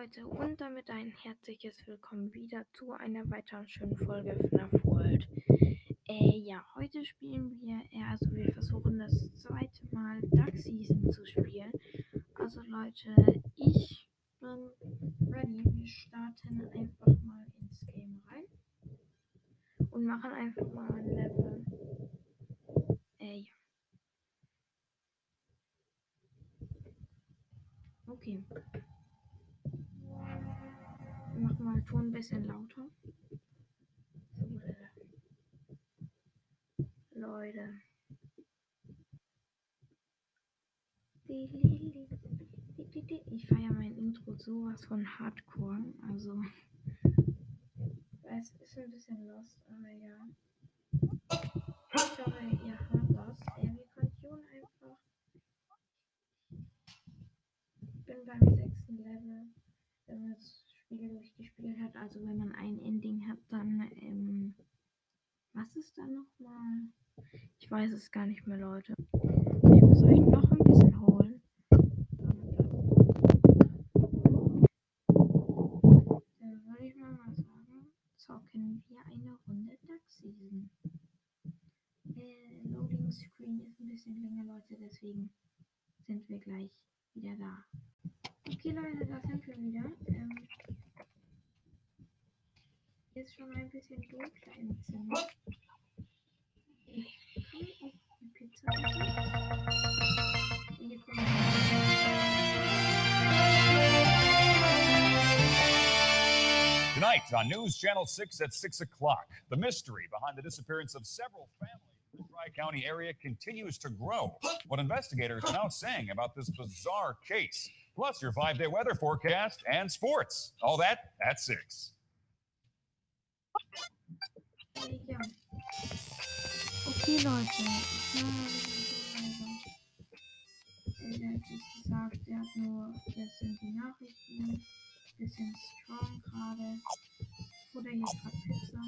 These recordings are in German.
Leute und damit ein herzliches Willkommen wieder zu einer weiteren schönen Folge FNAF World. Äh, ja, heute spielen wir, äh, also wir versuchen das zweite Mal Duck Season zu spielen. Also Leute, ich bin ready. Wir starten einfach mal ins Game rein und machen einfach mal ein Level. Äh, ja. Okay. Ton ein bisschen lauter. Leute. Ich feiere mein Intro sowas von Hardcore. Also, es ist ein bisschen lost, aber ja. Ich hoffe, ihr hört das. Ja, wir konnten einfach. Ich bin beim sechsten Level. Wenn man das Spiel durchgespielt hat, also wenn man ein Ending hat, dann, ähm, was ist da nochmal? Ich weiß es gar nicht mehr, Leute. Ich muss euch noch ein bisschen holen. Dann würde ich mal, mal sagen, zocken wir eine Runde Duck Season. Äh, Loading Screen ist ein bisschen länger, Leute, deswegen sind wir gleich wieder da. Okay, Leute, da sind wir wieder. Ähm, Tonight on News Channel 6 at 6 o'clock, the mystery behind the disappearance of several families in the Tri County area continues to grow. What investigators are now saying about this bizarre case, plus your five day weather forecast and sports. All that at 6. Ja. Okay, Leute. Ich habe jetzt gesagt, er hat nur, das sind die Nachrichten. Bisschen strong gerade. Oder hier gerade Pizza.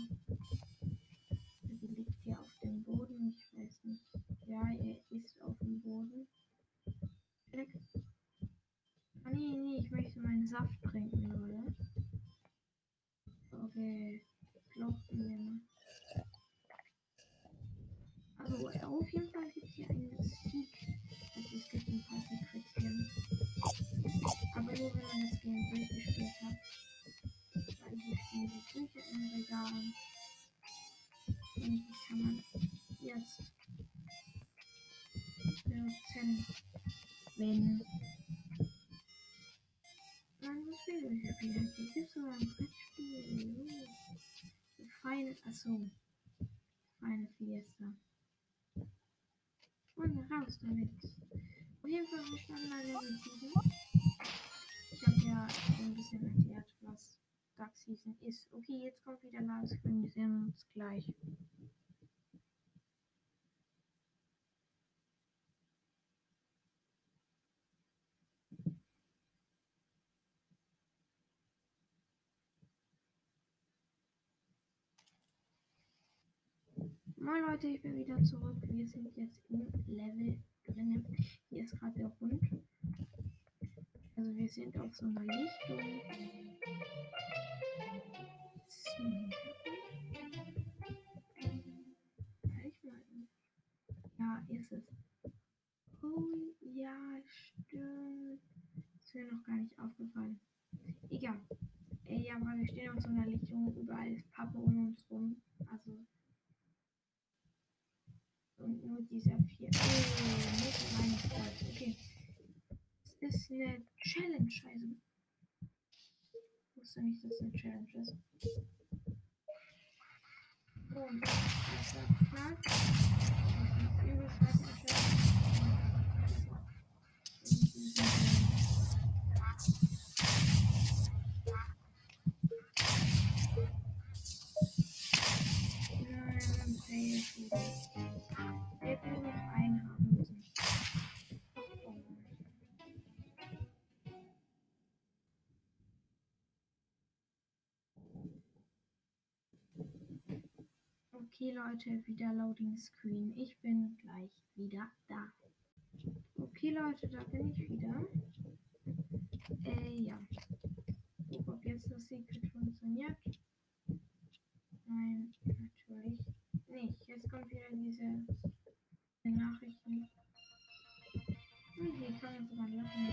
Die liegt hier auf dem Boden. Ich weiß nicht. Ja, er ist auf dem Boden. Weg. Ah, nee, nee, ich möchte meinen Saft trinken, Leute. Okay. and the guy. Yes. 10. gleich. Moin Leute, ich bin wieder zurück. Wir sind jetzt im Level drin. Hier ist gerade der Hund. Also wir sind auf so einer Lichtung. So. Oh ja, stimmt. Ist mir noch gar nicht aufgefallen. Egal. Äh, ja, weil wir stehen auf so einer Lichtung. Überall ist Pappe um uns rum. Also und nur dieser vier. Oh, nicht Gottes. Okay. Das ist eine Challenge, also. Ich wusste nicht, dass es eine Challenge ist. Und das ist Part. Das ist eine übelst heiße Wir können noch einen haben müssen. Okay, Leute, wieder Loading Screen. Ich bin gleich wieder da. Okay, Leute, da bin ich wieder. Äh, ja. Guck, ob jetzt das Secret funktioniert. Nein, natürlich nicht. Jetzt kommt wieder diese, Nachrichten. Hm, hier kann man sogar lachen.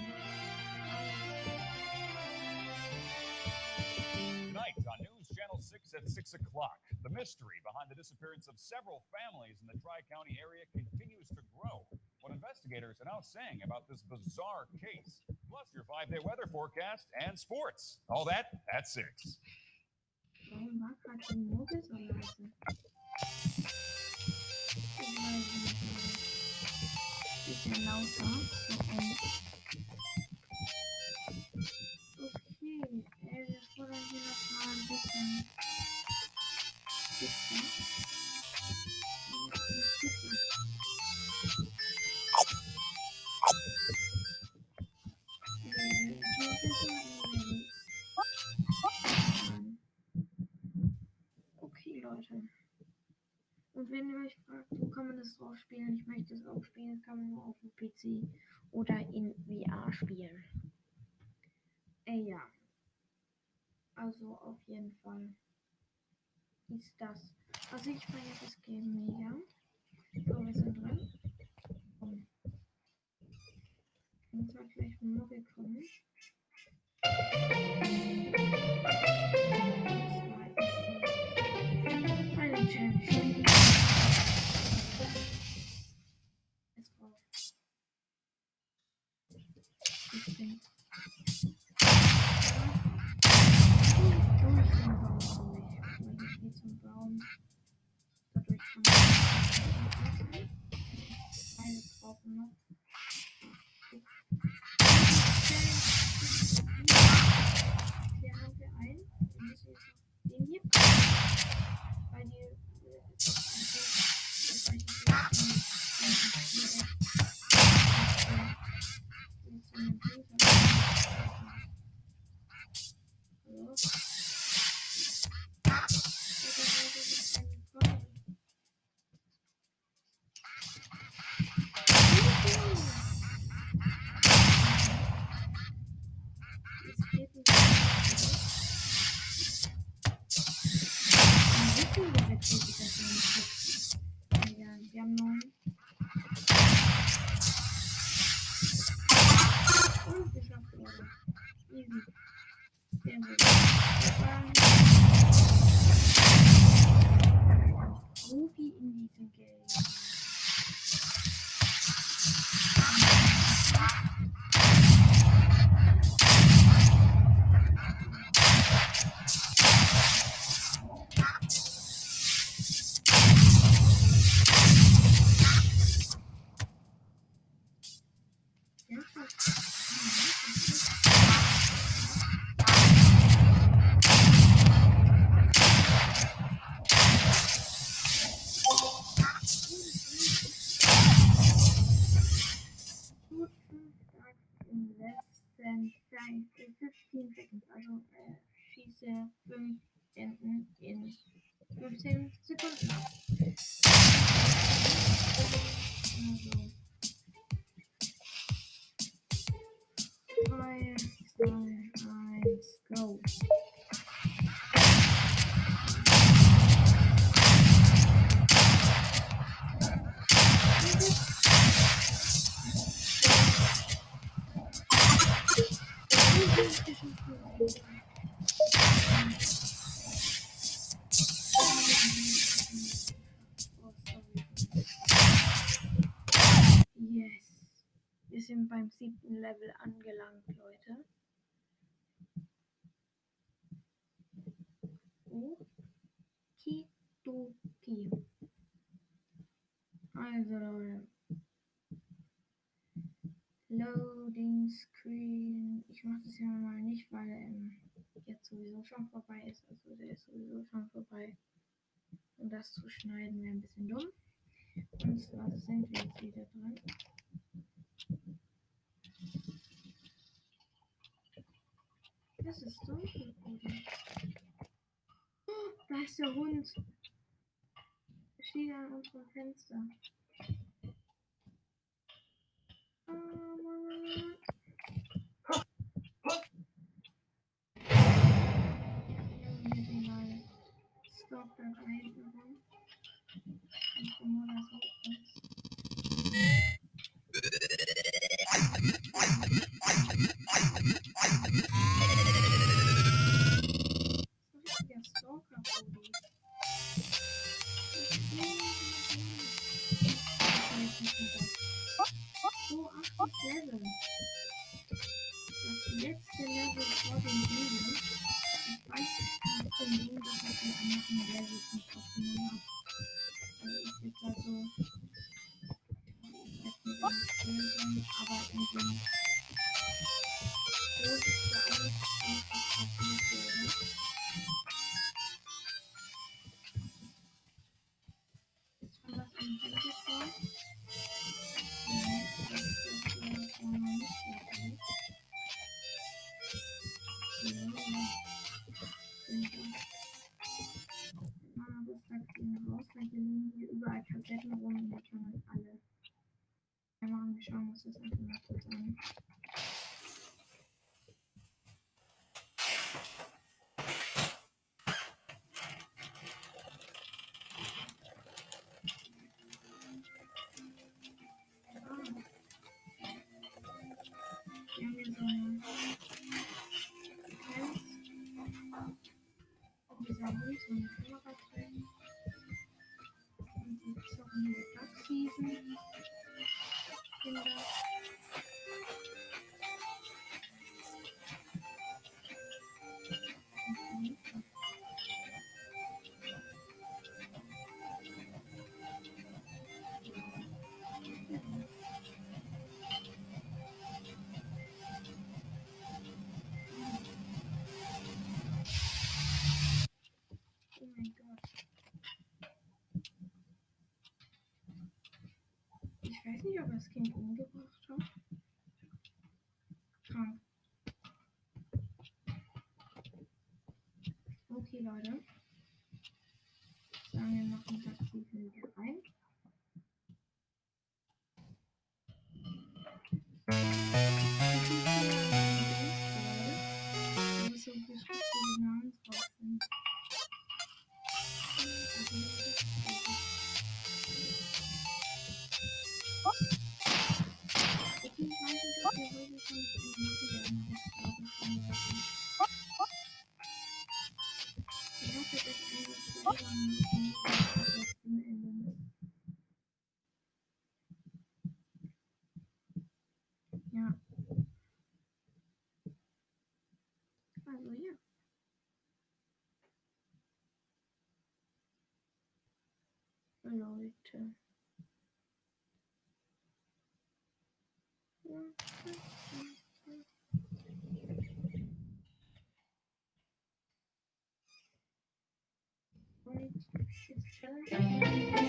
Tonight on News Channel 6 at 6 o'clock, the mystery behind the disappearance of several families in the Tri County area continues to grow. What investigators are now saying about this bizarre case. Plus, your five day weather forecast and sports. All that at 6. Warum war gerade die Mucke so wenn ihr euch fragt, wo kann man das drauf spielen, ich möchte es auch spielen, kann man nur auf dem PC oder in VR spielen. Äh, ja. Also auf jeden Fall ist das. Also ich feiere das Game mega. So, wir sind drin. Komm. Und zwar gleich Mucke kommen. Challenge. Eine brauchen stark im letzten Zeit, äh, 15 Seconds, also äh, schieße 5 Enten sowieso schon vorbei ist. Also der ist sowieso schon vorbei. Und das zu schneiden wäre ein bisschen dumm. Und zwar sind wir jetzt wieder dran. Das ist dunkel, oder? Oh, da ist der Hund. Er steht an unserem Fenster. Hut und eine Kamera drin. Und jetzt auch eine Duck Season. Ich weiß nicht, ob er das Kind umgebracht hat. Thank you.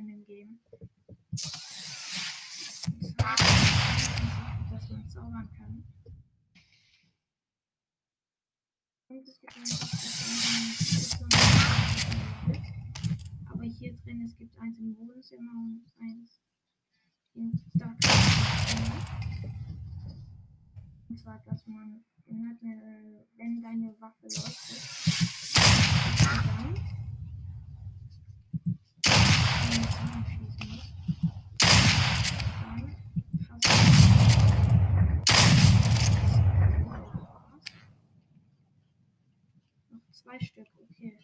In dem Game. Und zwar, dass man zaubern kann. Und es gibt aber hier drin, es gibt eins im Wohnzimmer und eins im Dachzimmer. Und zwar, dass man, wenn deine Waffe leuchtet, dann wenn du Sachen schießen musst, dann hast du noch zwei Stück, okay.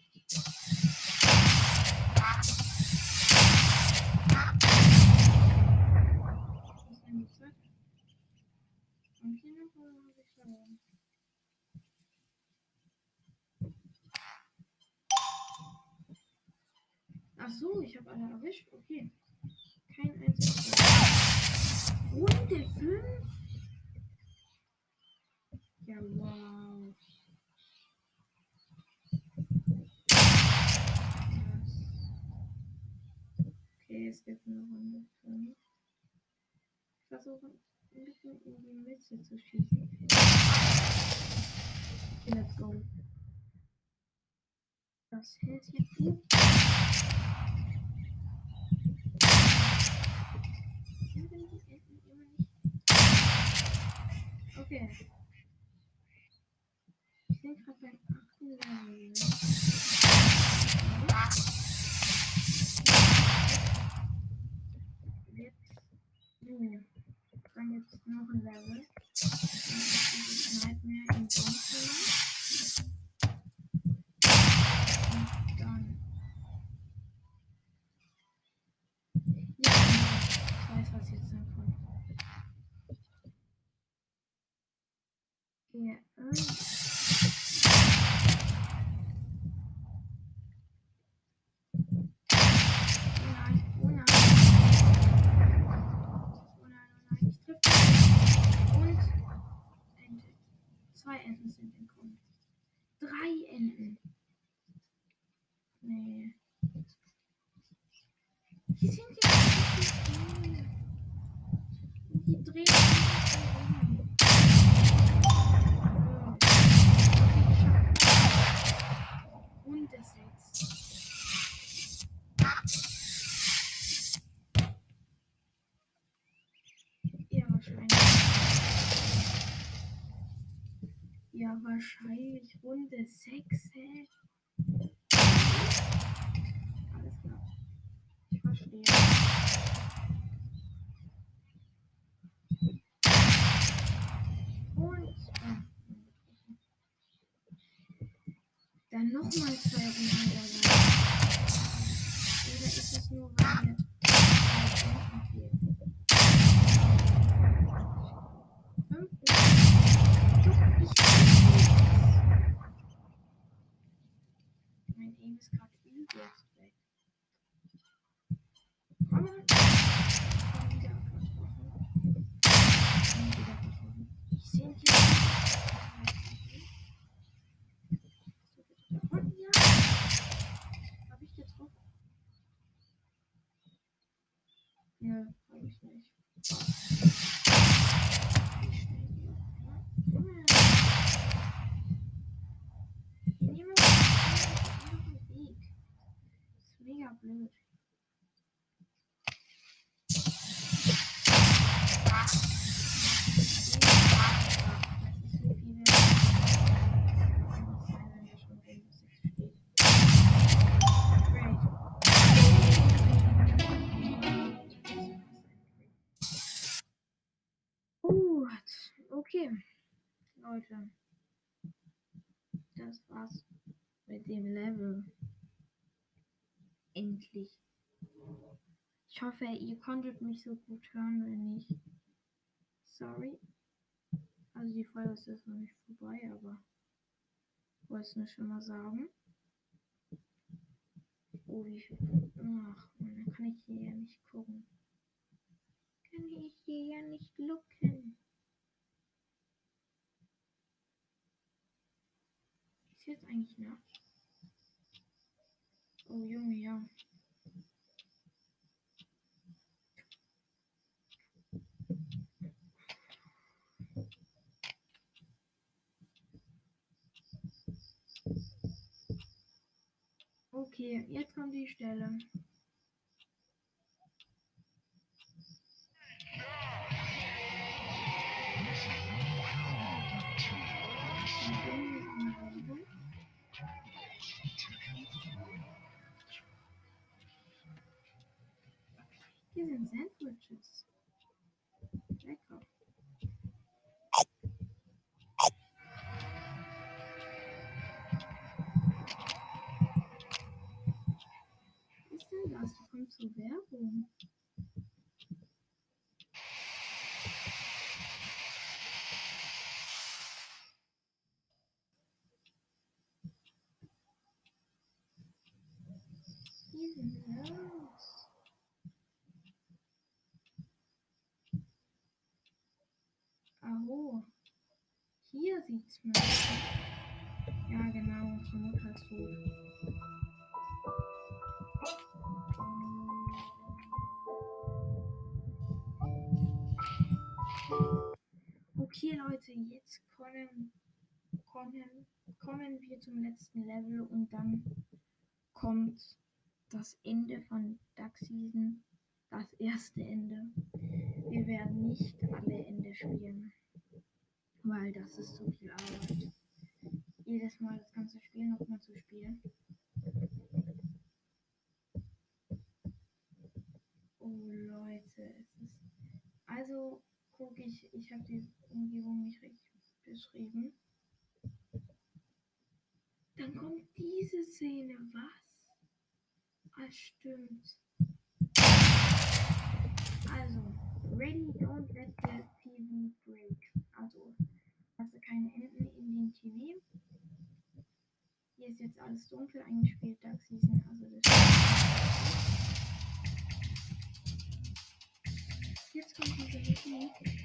Und hier noch verloren? Ach so, ich habe alle erwischt. Okay. Kein einziges. Und der 5? Ja, wow. Okay, es gibt eine Runde 5. Ich versuche ein bisschen in die Mitte zu schießen. Okay, let's go. Das hält hier gut. Okay. Ich bin gerade beim achten Level. Jetzt. Hm. Dann jetzt noch drei enden wahrscheinlich Runde 6, hä? Alles klar. Ich verstehe. Und. ah, Dann nochmal zwei Runden. Oder ist es nur weil mir zwei Runden fehlen? Fünf Runden. Doch, ich weiß Aim ist gerade übelst weg. Aber. Ich sehe hier. Und ja. Hab ich getroffen? Nö, hab ich nicht. Okay. Leute. Das war's mit dem Level. Endlich. Ich hoffe, ihr konntet mich so gut hören, wenn nicht. Sorry. Also die Folge ist jetzt noch nicht vorbei, aber ich wollte es nur schon mal sagen. Oh, wie viel. Ach, man, kann ich hier ja nicht gucken. Kann ich hier ja nicht looken. Jetzt eigentlich nach. Oh Junge, ja. Okay, jetzt kommt die Stelle. Hier sind Sandwiches. Lecker. Was ist denn das? Da kommt zur Werbung. Hier sind los. Aho. Hier sieht's man. Ja, genau. Zur Mutter tot. Okay, Leute, jetzt kommen, kommen, kommen wir zum letzten Level und dann kommt das Ende von Duck Season. Das erste Ende. Wir werden nicht alle Ende spielen, weil das ist so viel Arbeit. Jedes Mal das ganze Spiel nochmal zu spielen. Oh Leute, es ist. Also gucke ich, ich habe die Umgebung nicht richtig beschrieben. Dann kommt diese Szene, was? Ah, stimmt. Also, ready, don't let the TV break. Also, lasse keine Enden in den TV. Hier ist jetzt alles dunkel, eingespielt Dark Season, also das Jetzt kommt diese Musik.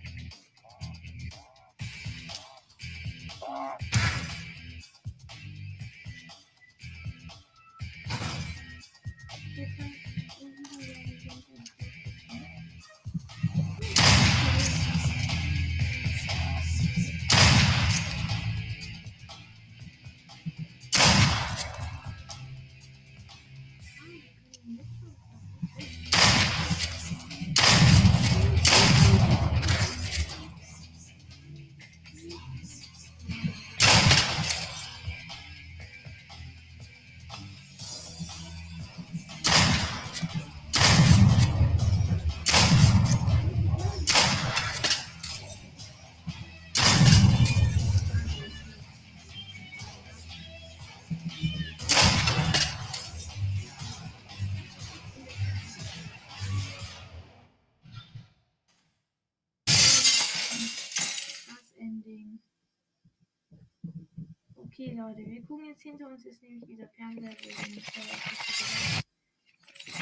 Okay, Leute, wir gucken jetzt hinter uns ist nämlich dieser Fernseher. äh,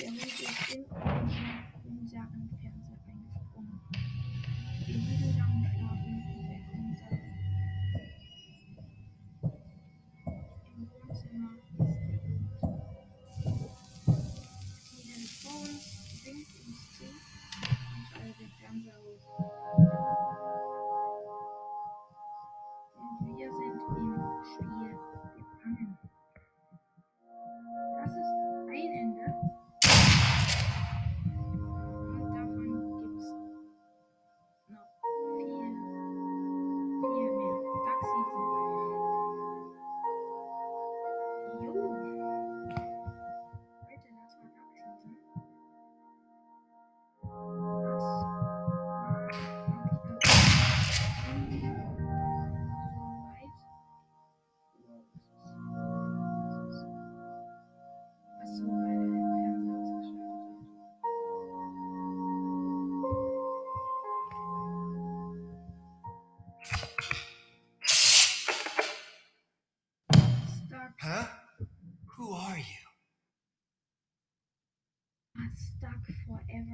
Der Hund ist in unseren Fernseher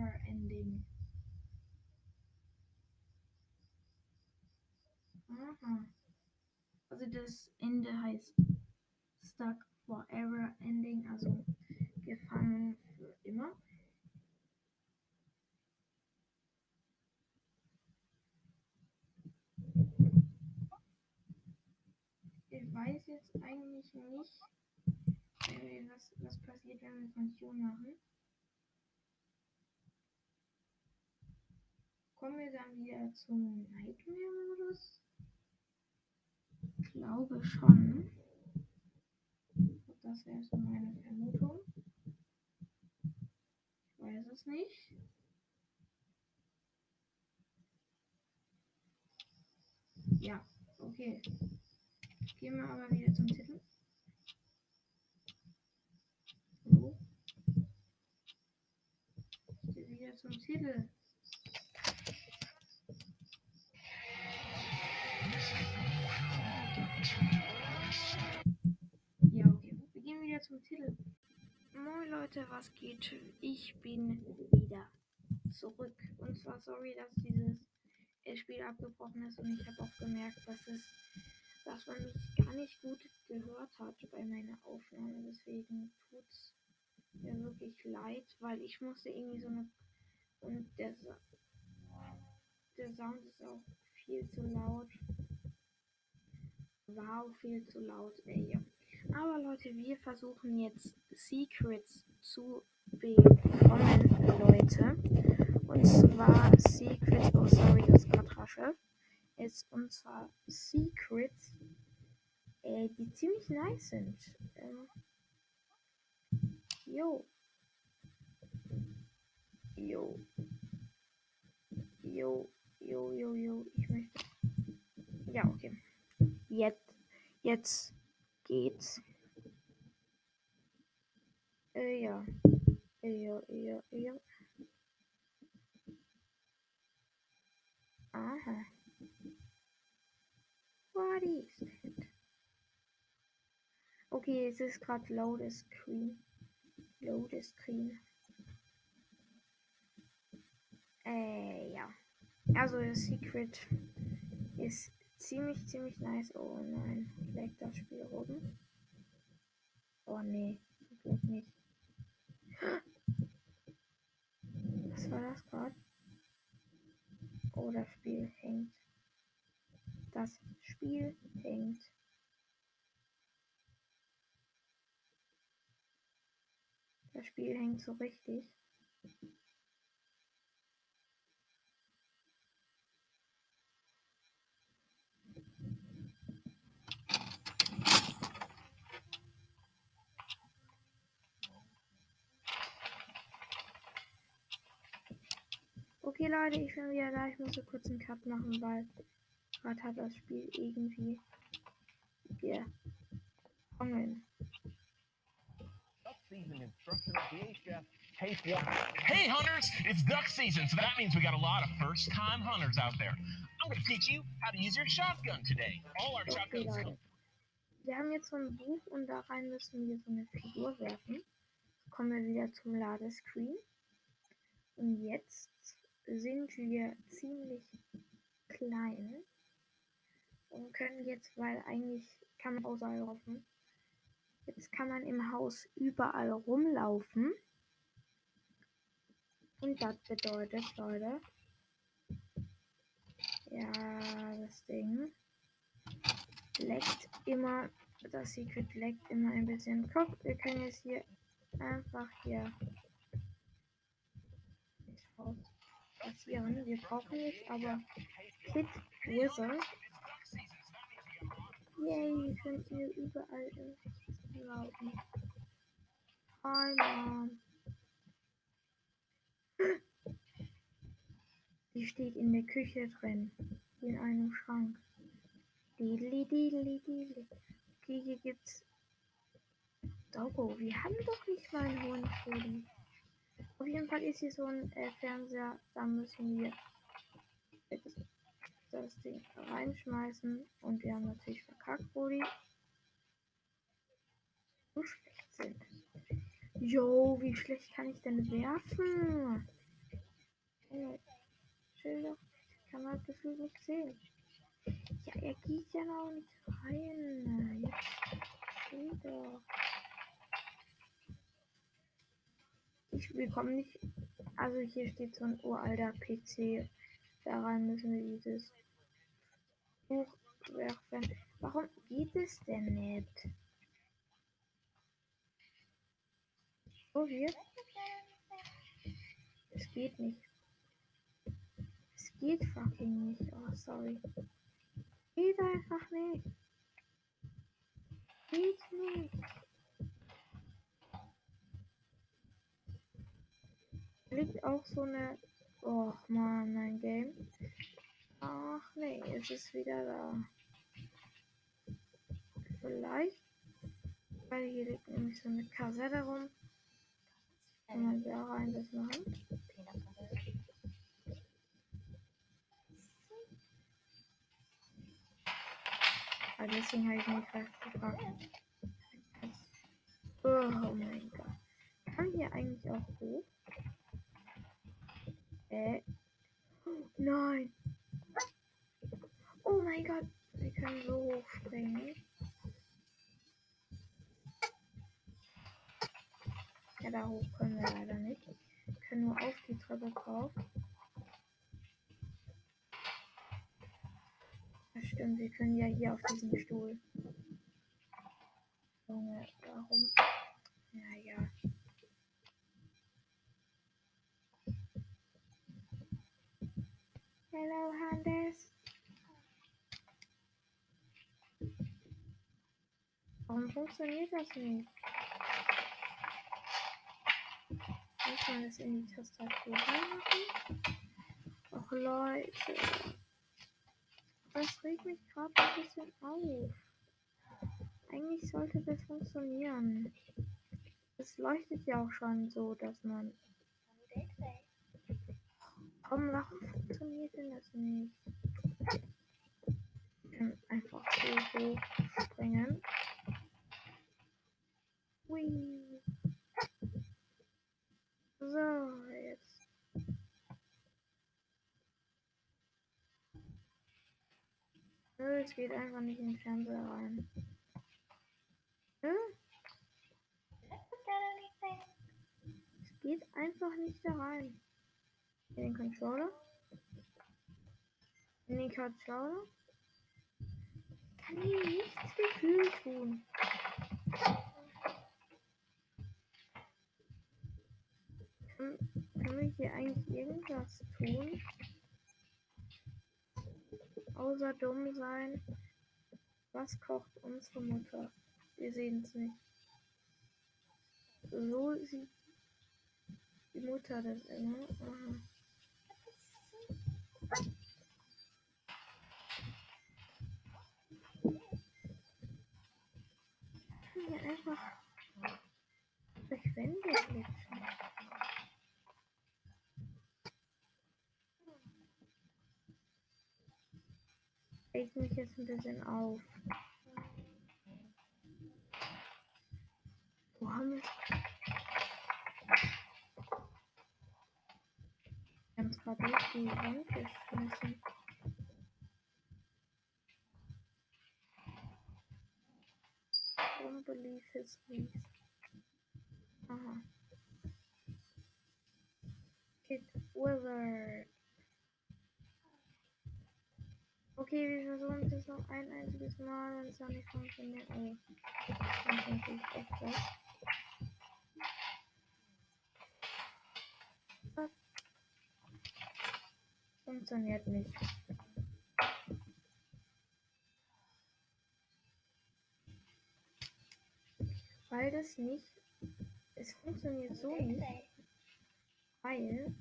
forever ending. Aha. Also das Ende heißt stuck forever ending, also gefangen für immer. Ich weiß jetzt eigentlich nicht, äh, was, was passiert, wenn wir Pension machen. Kommen wir dann wieder zum Nightmare-Modus? Ich glaube schon. Das wäre so meine Vermutung. Ich weiß es nicht. Ja, okay. Gehen wir aber wieder zum Titel. So. Wieder zum Titel. Wieder zum Titel. Moin Leute, was geht? Ich bin wieder zurück. Und zwar sorry, dass dieses Spiel abgebrochen ist und ich habe auch gemerkt, dass es, dass man mich gar nicht gut gehört hat bei meiner Aufnahme. Deswegen tut's mir wirklich leid, weil ich musste irgendwie so eine und der, der Sound ist auch viel zu laut. War auch viel zu laut, ey. Aber Leute, wir versuchen jetzt Secrets zu bekommen, Leute. Und zwar Secrets, oh sorry, das ist gerade rasche. Ist zwar Secrets, äh, die ziemlich nice sind. Ähm, jo. Jo. Jo, jo, jo, jo. Ich möchte. Ja, okay. Jetzt, jetzt geht's. Äh, ja. Äh, ja, ja, ja. Aha. What is it? Okay, es ist gerade load screen. Load screen. Äh, ja. Also das Secret ist ziemlich, ziemlich nice. Oh nein, leckt das Spiel rum. Oh nee, Glück nicht. Was war das gerade? Oh, das Spiel hängt. Das Spiel hängt. Das Spiel hängt so richtig. Okay, Leute, ich bin wieder da. Ich muss so kurz einen Cut machen, weil gerade hat das Spiel irgendwie gefangen. Hey hunters, it's duck season, so that means we got a lot of first time hunters out there. I'm gonna teach you how to use your shotgun today. All our Okay, shotguns Leute. come wir haben jetzt so ein Buch und da rein müssen wir so eine Figur werfen. Kommen wir wieder zum Ladescreen. Und jetzt sind wir ziemlich klein und können jetzt, weil eigentlich kann man außerhalb laufen. Jetzt kann man im Haus überall rumlaufen. Und das bedeutet, Leute, ja, das Ding leckt immer, das Secret leckt immer ein bisschen. Guck, wir können jetzt hier einfach hier passieren. Wir brauchen nicht, aber Kit Wizard. Yay, können wir überall laufen. Hi, Mom. Die steht in der Küche drin. In einem Schrank. Dideli, dideli, dideli. Okay, hier gibt's. Doggo, wir haben doch nicht mal einen hohen Pulli. Auf jeden Fall ist hier so ein äh, Fernseher. Da müssen wir das Ding reinschmeißen. Und wir haben natürlich verkackt, die so schlecht sind. Jo, wie schlecht kann ich denn werfen? Äh, Schilder kann man gefühlt nicht sehen. Ja, er geht ja noch nicht rein. Jetzt steht doch. Ich bekomme nicht. Also hier steht so ein uralter PC. Da rein müssen wir dieses Buch werfen. Warum geht es denn nicht? So hier. Es geht nicht. Es geht fucking nicht. Oh, sorry. Geht einfach nicht. Geht nicht. Liegt auch so eine. Oh man, mein Game. Ach nee, es ist wieder da. Vielleicht. Weil hier liegt nämlich so eine Kassette rum. Kann man da rein das machen? Aber deswegen habe ich mich fast gefragt. Oh mein Gott. Kann hier eigentlich auch hoch? Äh. Nein. Oh mein Gott. Wir können so hoch springen. Ja, da hoch können wir leider nicht. Wir können nur auf die Treppe drauf. Das stimmt, wir können ja hier auf diesem Stuhl. Junge, warum? Naja. Hello, Handes. Warum funktioniert das nicht? Muss man das in die Tastatur reinmachen? Och Leute. Das regt mich gerade ein bisschen auf. Eigentlich sollte das funktionieren. Es leuchtet ja auch schon so, dass man. Komm, warum funktioniert denn das nicht? Ich kann einfach so hoch springen. Geht einfach nicht in den Fernseher rein. Nö? Es geht einfach nicht da rein. In den Controller. In den Controller. Kann hier nichts gefühlt tun. Kann, kann ich hier eigentlich irgendwas tun? Außer dumm sein. Was kocht unsere Mutter? Wir sehen es nicht. So sieht die Mutter das immer. Aha. Hier einfach durch Wände Ich mich jetzt ein bisschen auf. haben wir haben es gerade durch die Wand geschmissen. Don't believe his knees. Aha. It withered. Okay, wir versuchen das noch ein einziges Mal, wenn es noch nicht funktioniert. Oh, dann denke ich echt das. Was? Funktioniert nicht. Weil das nicht. Es funktioniert so nicht. Weil.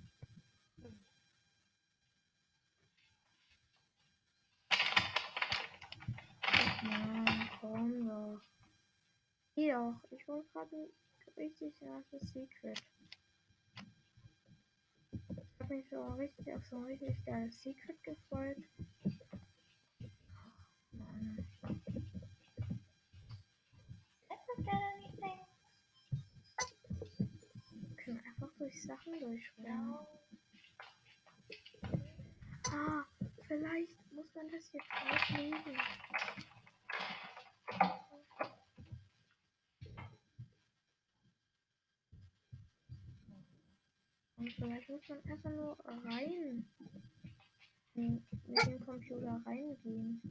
Geh doch. Ich wollte gerade richtig nasses Secret. Ich habe mich so richtig auf so ein richtig geiles Secret gefreut. Einfach durch Sachen durchspringen. Ah, vielleicht muss man das jetzt auflegen. Und vielleicht muss man einfach nur rein. Mit dem Computer reingehen.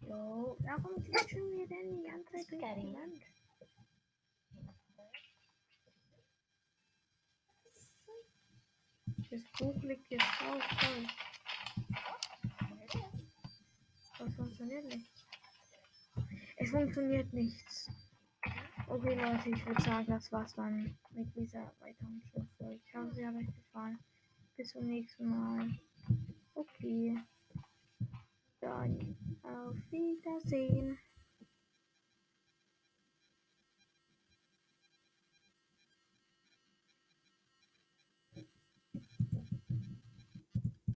Jo, warum klatschen wir denn die ganze Zeit durch die. Wand? Das Buch liegt jetzt drauf, toll. Das funktioniert nicht. Es funktioniert nichts. Okay, Leute, ich würde sagen, das war's dann mit dieser weiteren Ich hoffe, sie hat euch gefallen. Bis zum nächsten Mal. Okay. Dann auf Wiedersehen.